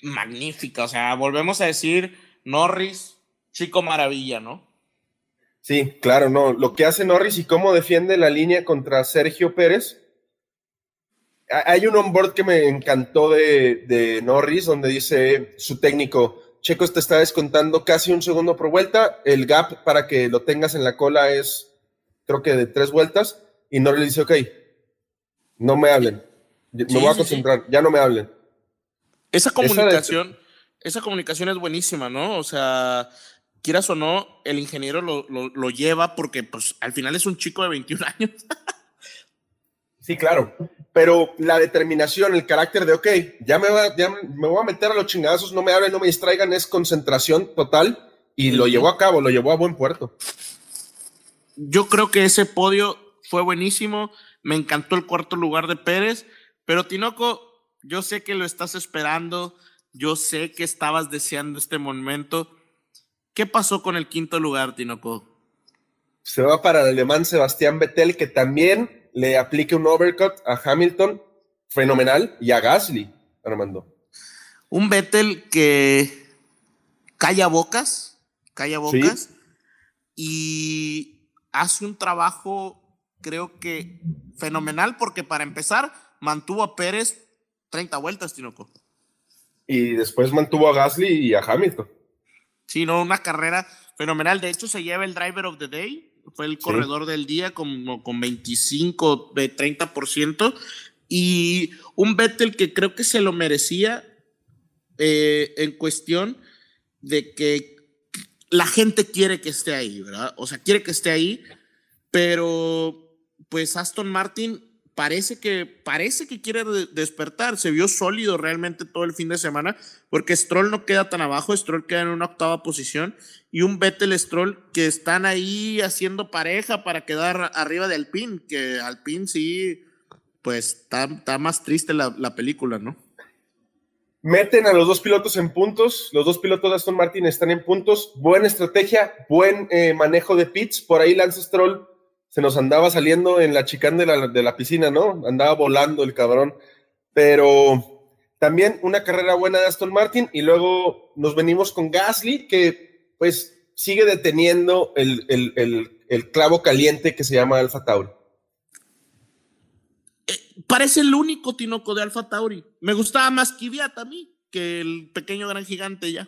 magnífica. O sea, volvemos a decir, Norris, chico maravilla, ¿no? Sí, claro, no. Lo que hace Norris y cómo defiende la línea contra Sergio Pérez. Hay un onboard que me encantó de, de Norris, donde dice su técnico, Checo te está descontando casi un segundo por vuelta, el gap para que lo tengas en la cola es, creo que de tres vueltas, y Norris dice, ok, no me hablen, me voy a concentrar, ya no me hablen. Esa comunicación, esa, comunicación es buenísima, ¿no? O sea, quieras o no, el ingeniero lo, lo, lleva porque pues al final es un chico de 21 años. sí, claro. Pero la determinación, el carácter de, ok, ya me, va, ya me voy a meter a los chingadazos, no me hablen, no me distraigan, es concentración total y lo llevó a cabo, lo llevó a buen puerto. Yo creo que ese podio fue buenísimo, me encantó el cuarto lugar de Pérez, pero Tinoco, yo sé que lo estás esperando, yo sé que estabas deseando este momento. ¿Qué pasó con el quinto lugar, Tinoco? Se va para el alemán Sebastián Vettel, que también le aplica un overcut a Hamilton fenomenal y a Gasly, Armando. Un Vettel que calla bocas, calla bocas y hace un trabajo, creo que fenomenal, porque para empezar mantuvo a Pérez 30 vueltas, Tinoco. Y después mantuvo a Gasly y a Hamilton. Sí, no, una carrera fenomenal. De hecho, se lleva el Driver of the Day. Fue el corredor del día con, con 25, de 30%. Y un Vettel que creo que se lo merecía eh, en cuestión de que la gente quiere que esté ahí, ¿verdad? O sea, quiere que esté ahí, pero pues Aston Martin parece que, parece que quiere despertar. Se vio sólido realmente todo el fin de semana, porque Stroll no queda tan abajo, Stroll queda en una octava posición, y un Vettel Stroll que están ahí haciendo pareja para quedar arriba de Alpine, que Alpine sí, pues está, más triste la, la, película, ¿no? Meten a los dos pilotos en puntos, los dos pilotos de Aston Martin están en puntos, buena estrategia, buen eh, manejo de pits, por ahí Lance Stroll se nos andaba saliendo en la chicana de la, de la piscina, ¿no? Andaba volando el cabrón. Pero también una carrera buena de Aston Martin y luego nos venimos con Gasly, que pues sigue deteniendo el, clavo caliente que se llama Alfa Tauri. Eh, parece el único tinoco de Alfa Tauri. Me gustaba más Kvyat a mí que el pequeño gran gigante ya.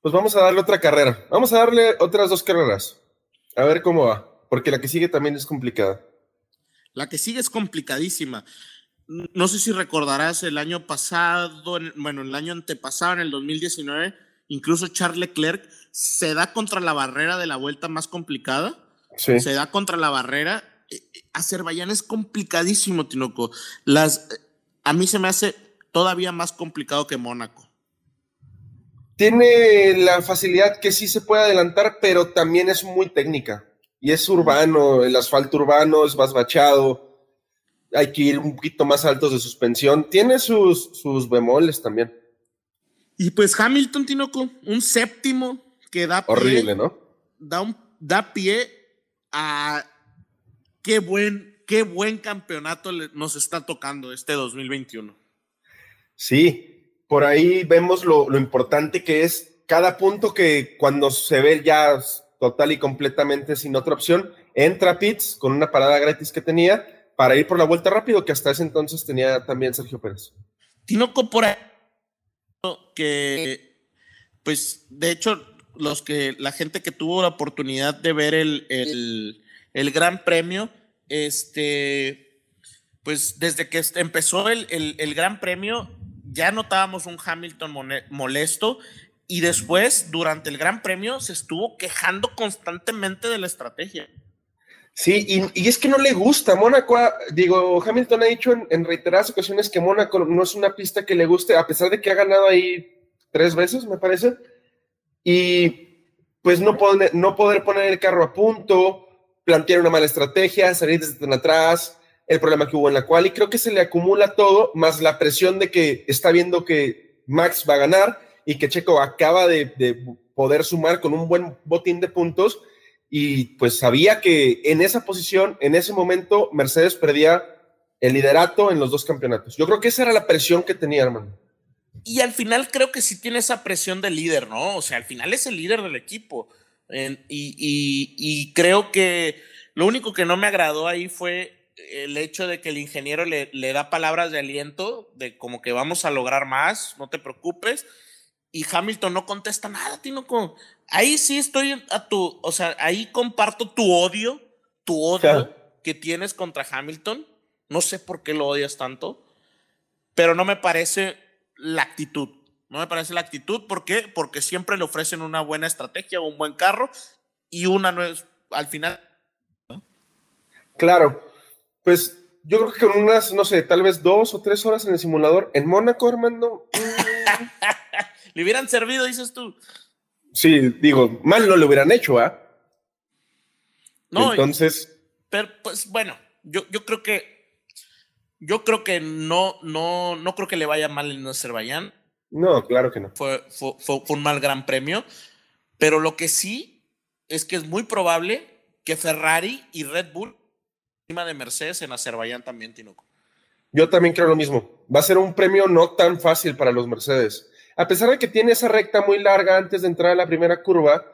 Pues vamos a darle otra carrera. Vamos a darle otras dos carreras. A ver cómo va. Porque la que sigue también es complicada. La que sigue es complicadísima. No sé si recordarás el año pasado, bueno, el año antepasado, en el 2019, incluso Charles Leclerc se da contra la barrera de la vuelta más complicada. Sí. Se da contra la barrera. Eh, eh, Azerbaiyán es complicadísimo, Tinoco. Las, a mí se me hace todavía más complicado que Mónaco. Tiene la facilidad que sí se puede adelantar, pero también es muy técnica y es urbano, el asfalto urbano es más bachado, hay que ir un poquito más altos de suspensión, tiene sus, sus bemoles también. Y pues Hamilton, Tinoco, un séptimo que da pie, Horrible, ¿no? Da, un, da pie a qué buen, qué buen campeonato nos está tocando este 2021. Sí, por ahí vemos lo, lo importante que es cada punto que cuando se ve ya total y completamente sin otra opción. Entra Pitts con una parada gratis que tenía para ir por la vuelta rápido que hasta ese entonces tenía también Sergio Pérez. Tinoco por ahí que, pues, de hecho, los que, la gente que tuvo la oportunidad de ver el, el, el Gran Premio, este, pues desde que empezó el, el Gran Premio, ya notábamos un Hamilton molesto y después, durante el Gran Premio, se estuvo quejando constantemente de la estrategia. Sí, y, es que no le gusta. Mónaco, digo, Hamilton ha dicho en, reiteradas ocasiones que Mónaco no es una pista que le guste, a pesar de que ha ganado ahí tres veces, me parece. Y pues no, no poder poner el carro a punto, plantear una mala estrategia, salir desde tan atrás, el problema que hubo en la cual, y creo que se le acumula todo, más la presión de que está viendo que Max va a ganar y que Checo acaba de, de poder sumar con un buen botín de puntos, y pues sabía que en esa posición, en ese momento, Mercedes perdía el liderato en los dos campeonatos. Yo creo que esa era la presión que tenía, hermano. Y al final creo que sí tiene esa presión de líder, ¿no? O sea, al final es el líder del equipo. y, creo que lo único que no me agradó ahí fue el hecho de que el ingeniero le, le, da palabras de aliento, de como que vamos a lograr más, no te preocupes. Y Hamilton no contesta nada, Tinoco. Ahí sí estoy a tu, o sea, ahí comparto tu odio, tu odio que tienes contra Hamilton. No sé por qué lo odias tanto, pero no me parece la actitud. No me parece la actitud. ¿Por qué? Porque siempre le ofrecen una buena estrategia, un buen carro y una no es al final. Claro, pues yo creo que con unas, no sé, tal vez dos o tres horas en el simulador en Mónaco, Armando. le hubieran servido, dices tú. Sí, digo, mal no lo hubieran hecho, ¿ah? No, entonces. Pero, pues bueno, yo, yo creo que yo creo que no, no, no creo que le vaya mal en Azerbaiyán. No, claro que no. Fue, fue, un mal gran premio. Pero lo que sí es que es muy probable que Ferrari y Red Bull encima de Mercedes en Azerbaiyán también, Tinoco. Yo también creo lo mismo. Va a ser un premio no tan fácil para los Mercedes. A pesar de que tiene esa recta muy larga antes de entrar a la primera curva,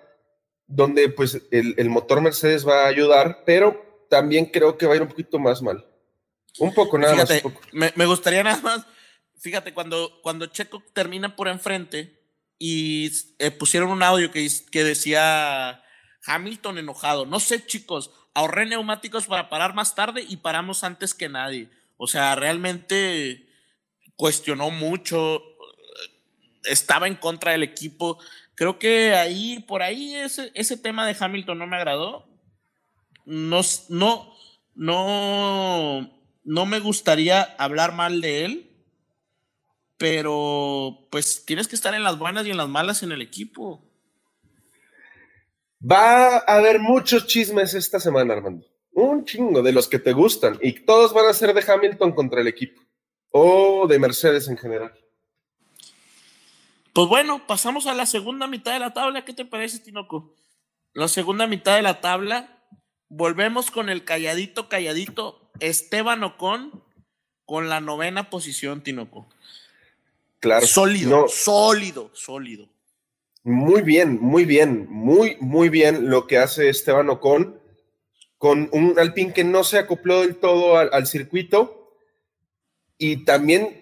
donde pues el, el motor Mercedes va a ayudar, pero también creo que va a ir un poquito más mal. Un poco, nada más. Me, gustaría nada más, fíjate, cuando, cuando Checo termina por enfrente y eh, pusieron un audio que, que decía Hamilton enojado. No sé, chicos, ahorré neumáticos para parar más tarde y paramos antes que nadie. O sea, realmente cuestionó mucho, estaba en contra del equipo. Creo que ahí, por ahí, ese, ese tema de Hamilton no me agradó. No, no, no, no me gustaría hablar mal de él, pero pues tienes que estar en las buenas y en las malas en el equipo. Va a haber muchos chismes esta semana, Armando. Un chingo de los que te gustan. Y todos van a ser de Hamilton contra el equipo. O de Mercedes en general. Pues bueno, pasamos a la segunda mitad de la tabla. ¿Qué te parece, Tinoco? La segunda mitad de la tabla. Volvemos con el calladito, calladito Esteban Ocon con la novena posición, Tinoco. Claro. Sólido, sólido, sólido. Muy bien, muy bien, muy, muy bien lo que hace Esteban Ocon con un Alpine que no se acopló del todo al, circuito y también,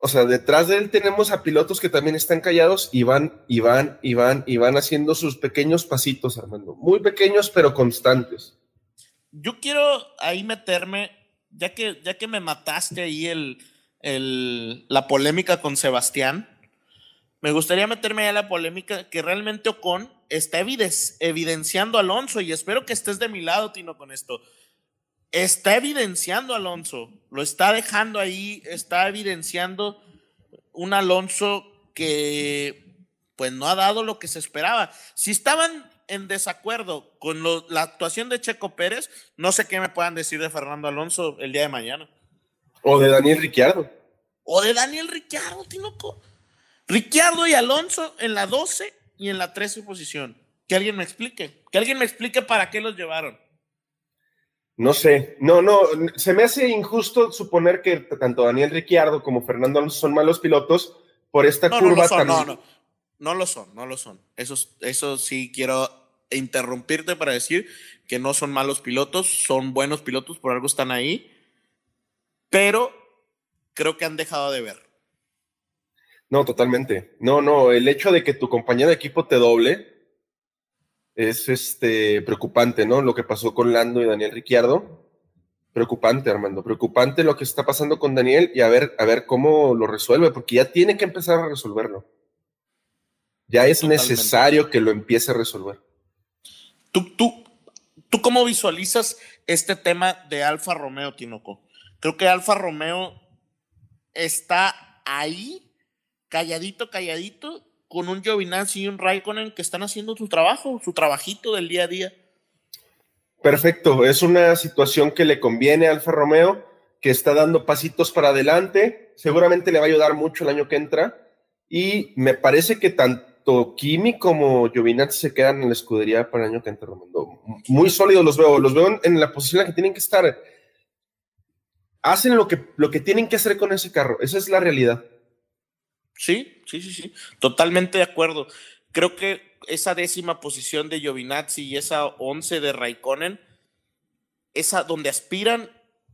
o sea, detrás de él tenemos a pilotos que también están callados y van, y van, y van, y van haciendo sus pequeños pasitos, Armando. Muy pequeños, pero constantes yo quiero ahí meterme, ya que, ya que me mataste ahí el, el, la polémica con Sebastián, me gustaría meterme ahí a la polémica que realmente Ocon está evidenciando a Alonso y espero que estés de mi lado, Tino, con esto. Está evidenciando a Alonso, lo está dejando ahí, está evidenciando un Alonso que pues no ha dado lo que se esperaba. Si estaban en desacuerdo con la actuación de Checo Pérez, no sé qué me puedan decir de Fernando Alonso el día de mañana. O de Daniel Ricciardo. O de Daniel Ricciardo, Tinoco. Ricciardo y Alonso en la 12 y en la 13 posición. Que alguien me explique. Que alguien me explique para qué los llevaron. No sé, no, no, se me hace injusto suponer que tanto Daniel Ricciardo como Fernando Alonso son malos pilotos por esta curva no, no, no, no lo son, no lo son. Eso, eso sí quiero interrumpirte para decir que no son malos pilotos, son buenos pilotos, por algo están ahí, pero creo que han dejado de ver. No, totalmente. No, no, el hecho de que tu compañero de equipo te doble es este preocupante, ¿no? Lo que pasó con Lando y Daniel Ricciardo. Preocupante, Armando, preocupante lo que está pasando con Daniel y a ver, a ver cómo lo resuelve, porque ya tiene que empezar a resolverlo. Ya es necesario que lo empiece a resolver. ¿Tú, tú, ¿Tú cómo visualizas este tema de Alfa Romeo, Tinoco? Creo que Alfa Romeo está ahí, calladito, calladito, con un Giovinazzi y un Raikkonen que están haciendo su trabajo, su trabajito del día a día. Perfecto, es una situación que le conviene a Alfa Romeo, que está dando pasitos para adelante, seguramente le va a ayudar mucho el año que entra y me parece que tanto Kimi como Giovinazzi se quedan en la escudería para el año que entra, Muy sólidos los veo, los veo en la posición en la que tienen que estar. Hacen lo que, lo que tienen que hacer con ese carro, esa es la realidad. Sí, sí, sí, sí, totalmente de acuerdo. Creo que esa décima posición de Giovinazzi y esa once de Raikkonen, esa donde aspiran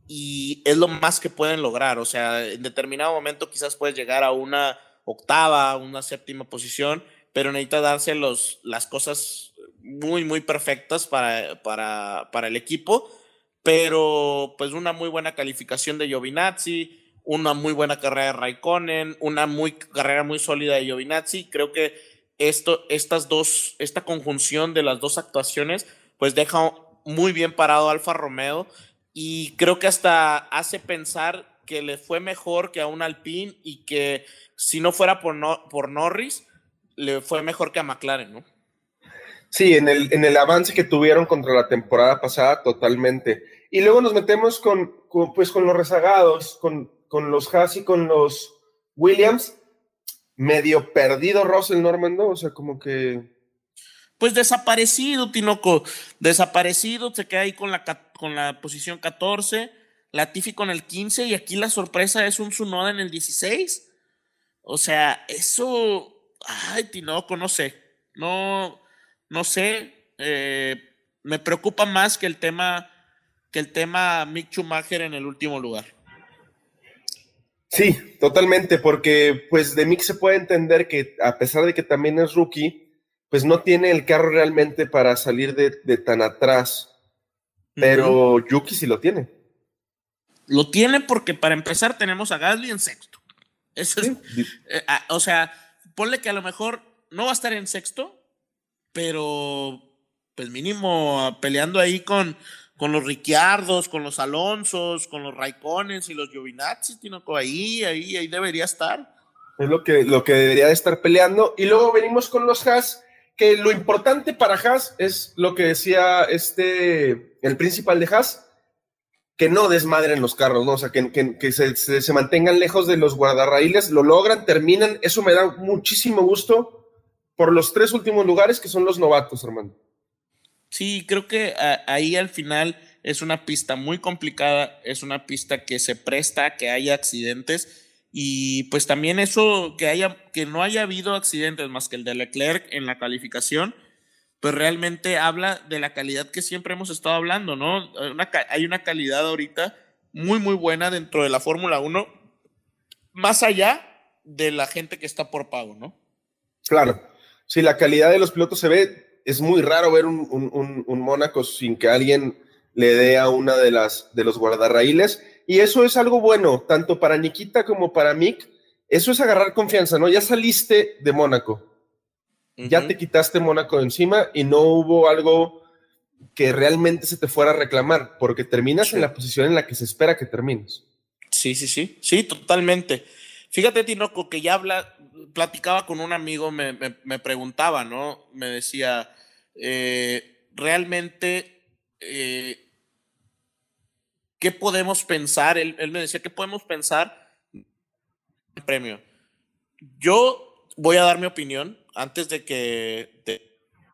y es lo más que pueden lograr. O sea, en determinado momento quizás puedes llegar a una octava, una séptima posición, pero necesita darse los, las cosas muy, muy perfectas para, para, para el equipo. Pero pues una muy buena calificación de Giovinazzi, una muy buena carrera de Raikkonen, una muy, carrera muy sólida de Giovinazzi. Creo que esto, estas dos, esta conjunción de las dos actuaciones, pues deja muy bien parado Alfa Romeo y creo que hasta hace pensar que le fue mejor que a un Alpine y que si no fuera por, por Norris, le fue mejor que a McLaren, ¿no? Sí, en el, en el avance que tuvieron contra la temporada pasada, totalmente. Y luego nos metemos con, pues, con los rezagados, con, con los Haas y con los Williams. Medio perdido Russell Norman, ¿no? O sea, como que pues desaparecido, Tinoco, desaparecido, se queda ahí con la, con la posición 14, Latifi con el 15 y aquí la sorpresa es un Sunoda en el 16. O sea, eso, ay, Tinoco, no sé, no, no sé, eh, me preocupa más que el tema, que el tema Mick Schumacher en el último lugar. Sí, totalmente, porque pues de Mick se puede entender que a pesar de que también es rookie, pues no tiene el carro realmente para salir de, tan atrás. Pero Yuki sí lo tiene. Lo tiene porque para empezar tenemos a Gasly en sexto. Eso es, eh, ah, o sea, ponle que a lo mejor no va a estar en sexto, pero pues mínimo peleando ahí con, con los Ricciardos, con los Alonsos, con los Raikkonens y los Giovinazzi, ahí, ahí, ahí debería estar. Es lo que, lo que debería de estar peleando. Y luego venimos con los Haas, que lo importante para Haas es lo que decía este, el principal de Haas, que no desmadren los carros, ¿no? O sea, que, que, se, mantengan lejos de los guardarraíles, lo logran, terminan, eso me da muchísimo gusto por los tres últimos lugares que son los novatos, hermano. Sí, creo que ahí al final es una pista muy complicada, es una pista que se presta a que haya accidentes y pues también eso, que, haya, que no haya habido accidentes más que el de Leclerc en la calificación, pues realmente habla de la calidad que siempre hemos estado hablando, ¿no? hay una calidad ahorita muy, muy buena dentro de la Fórmula 1, más allá de la gente que está por pago, ¿no? Claro, si la calidad de los pilotos se ve, es muy raro ver un, un, un Mónaco sin que alguien le dé a una de las de los guardarraíles y eso es algo bueno, tanto para Nikita como para Mick. Eso es agarrar confianza, ¿no? Ya saliste de Mónaco. Ya te quitaste Mónaco de encima y no hubo algo que realmente se te fuera a reclamar, porque terminas en la posición en la que se espera que termines. Sí, sí, sí, sí, totalmente. Fíjate, Tinoco, que ya habla, platicaba con un amigo, me, preguntaba, ¿no? Me decía, eh, realmente eh, ¿qué podemos pensar? Él, me decía, ¿qué podemos pensar? Premio. Yo voy a dar mi opinión antes de que,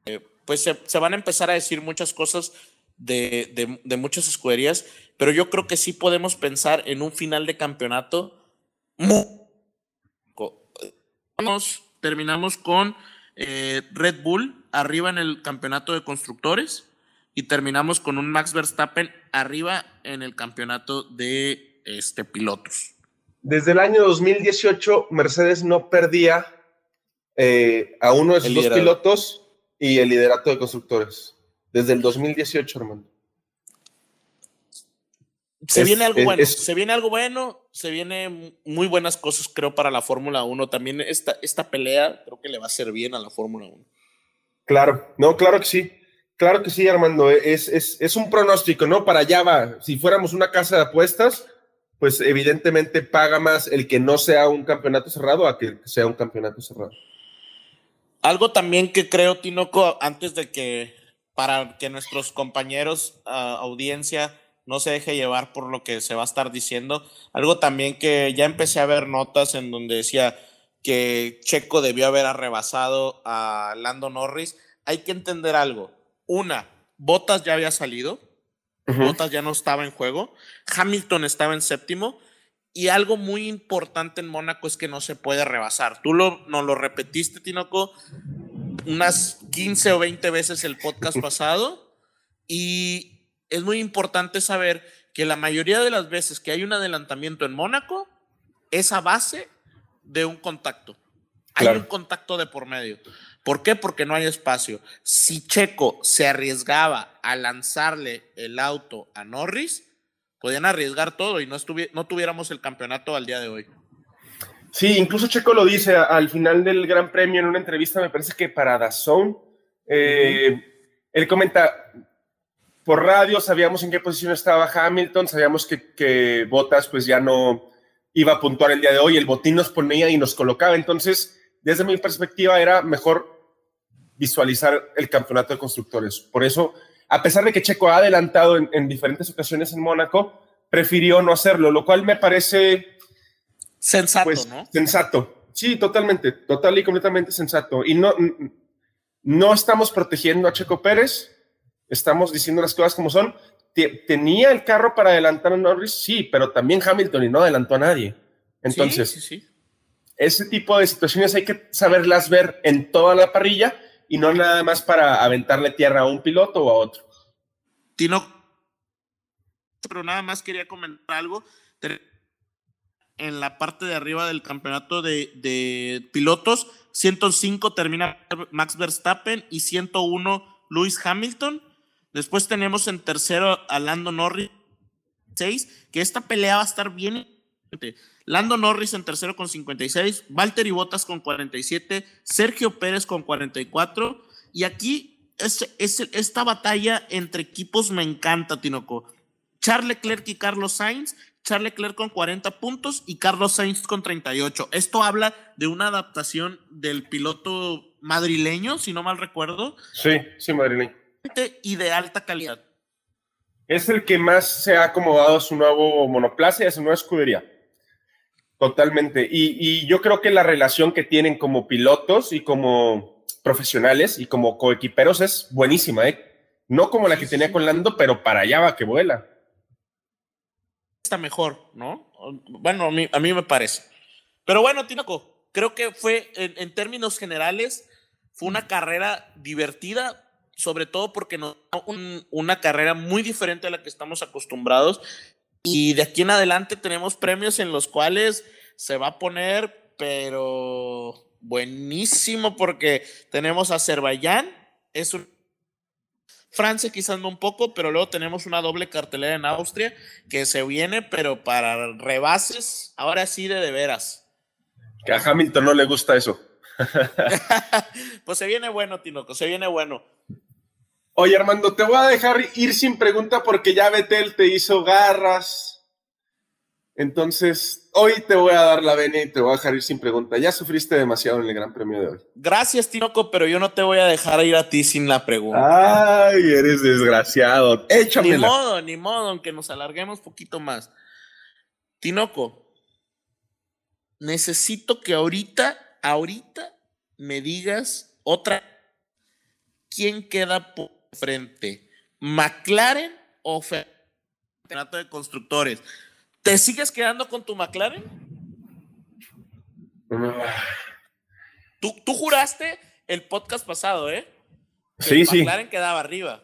eh, pues se, van a empezar a decir muchas cosas de, muchas escuderías, pero yo creo que sí podemos pensar en un final de campeonato. Terminamos con eh, Red Bull arriba en el campeonato de constructores y terminamos con un Max Verstappen arriba en el campeonato de este, pilotos. Desde el año 2018, Mercedes no perdía eh, a uno de sus dos pilotos y el liderato de constructores. Desde el 2018, hermano. Se viene algo bueno, se viene algo bueno, se vienen muy buenas cosas, creo, para la Fórmula 1. También esta, esta pelea creo que le va a ser bien a la Fórmula 1. Claro, no, claro que sí. Claro que sí, Armando, es, es, un pronóstico, ¿no? Para allá va. Si fuéramos una casa de apuestas, pues evidentemente paga más el que no sea un campeonato cerrado a que sea un campeonato cerrado. Algo también que creo, Tinoco, antes de que para que nuestros compañeros, ah, audiencia, no se deje llevar por lo que se va a estar diciendo. Algo también que ya empecé a ver notas en donde decía que Checo debió haber arrebasado a Lando Norris. Hay que entender algo. Una, Bottas ya había salido, Bottas ya no estaba en juego, Hamilton estaba en séptimo. Y algo muy importante en Mónaco es que no se puede rebasar. Tú lo, nos lo repetiste, Tinoco, unas 15 o 20 veces el podcast pasado. Y es muy importante saber que la mayoría de las veces que hay un adelantamiento en Mónaco es a base de un contacto. Hay un contacto de por medio. ¿Por qué? Porque no hay espacio. Si Checo se arriesgaba a lanzarle el auto a Norris, podían arriesgar todo y no, no tuviéramos el campeonato al día de hoy. Sí, incluso Checo lo dice al final del Gran Premio en una entrevista, me parece que para Dazón. Eh, Él comenta, por radio sabíamos en qué posición estaba Hamilton, sabíamos que, que Bottas pues ya no iba a puntuar el día de hoy, el botín nos ponía y nos colocaba, entonces desde mi perspectiva era mejor visualizar el campeonato de constructores. Por eso, a pesar de que Checo ha adelantado en, diferentes ocasiones en Mónaco, prefirió no hacerlo, lo cual me parece sensato, pues, ¿no? Sensato. Sí, totalmente, total y completamente sensato. Y no, no estamos protegiendo a Checo Pérez, estamos diciendo las cosas como son. Tenía el carro para adelantar a Norris, sí, pero también Hamilton y no adelantó a nadie. Entonces, sí, sí, sí. ese tipo de situaciones hay que saberlas ver en toda la parrilla y no nada más para aventarle tierra a un piloto o a otro. Tino, pero nada más quería comentar algo. En la parte de arriba del campeonato de, de pilotos, 105 termina Max Verstappen y 101 Lewis Hamilton. Después tenemos en tercero a Lando Norris, 6, que esta pelea va a estar bien. Lando Norris en tercero con 56, Valtteri Bottas con 47, Sergio Pérez con 44. Y aquí es, esta batalla entre equipos me encanta, Tinoco. Charles Leclerc y Carlos Sainz, Charles Leclerc con 40 puntos y Carlos Sainz con 38. Esto habla de una adaptación del piloto madrileño, si no mal recuerdo. Sí, sí, madrileño. Y de alta calidad. Es el que más se ha acomodado a su nuevo monoplaza y a su nueva escudería. Totalmente. Y, yo creo que la relación que tienen como pilotos y como profesionales y como coequiperos es buenísima, ¿eh? No como la que tenía con Lando, pero para allá va que vuela. Está mejor, ¿no? Bueno, a mí, a mí me parece. Pero bueno, Tinoco, creo que fue, en, términos generales, fue una carrera divertida, sobre todo porque no una carrera muy diferente a la que estamos acostumbrados y de aquí en adelante tenemos premios en los cuales se va a poner, pero buenísimo porque tenemos Azerbaiyán, es un Francia quizás no un poco, pero luego tenemos una doble cartelera en Austria que se viene, pero para rebases, ahora sí de de veras. Que a Hamilton no le gusta eso. pues se viene bueno, Tinoco, se viene bueno. Oye, Armando, te voy a dejar ir sin pregunta porque ya Betel te hizo garras. Entonces, hoy te voy a dar la venia y te voy a dejar ir sin pregunta. Ya sufriste demasiado en el Gran Premio de hoy. Gracias, Tinoco, pero yo no te voy a dejar ir a ti sin la pregunta. Ay, eres desgraciado. Échamela. Ni modo, ni modo, aunque nos alarguemos poquito más. Tinoco, necesito que ahorita, ahorita me digas otra. ¿Quién queda por frente, McLaren o campeonato de constructores. ¿Te sigues quedando con tu McLaren? Tú, tú juraste el podcast pasado, ¿eh? sí, sí. McLaren quedaba arriba.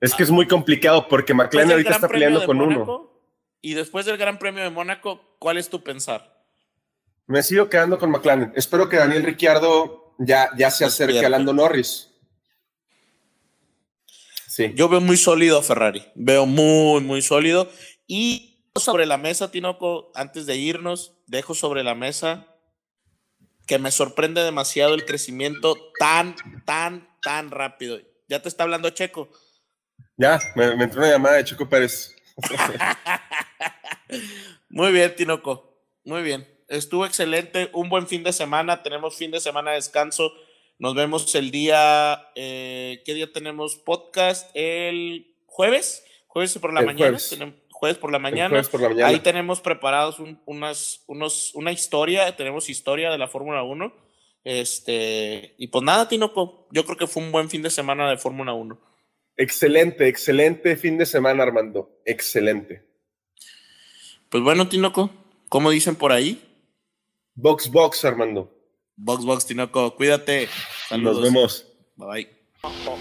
Es que es muy complicado porque McLaren ahorita está peleando con uno. Y después del Gran Premio de Mónaco, ¿cuál es tu pensar? Me sigo quedando con McLaren. Espero que Daniel Ricciardo ya, ya se acerque a Lando Norris. Yo veo muy sólido a Ferrari. Veo muy, muy sólido. Y sobre la mesa, Tinoco, antes de irnos, dejo sobre la mesa que me sorprende demasiado el crecimiento tan, tan, tan rápido. Ya te está hablando Checo. Ya, me, me entró una llamada de Checo Pérez. Muy bien, Tinoco. Muy bien. Estuvo excelente. Un buen fin de semana. Tenemos fin de semana de descanso Nos vemos el día, eh, ¿qué día tenemos podcast? El jueves, jueves por la El mañana. jueves. Tenemos, jueves por la mañana. jueves por la mañana. Ahí tenemos preparados un- unas, unos, una historia, tenemos historia de la Fórmula 1. Este, y pues nada, Tinoco, yo creo que fue un buen fin de semana de Fórmula 1. Excelente, excelente fin de semana, Armando. Excelente. Pues bueno, Tinoco, ¿cómo dicen por ahí? Box, box, Armando. Box, box, Tinoco, cuídate. Saludos. Nos vemos. Bye bye.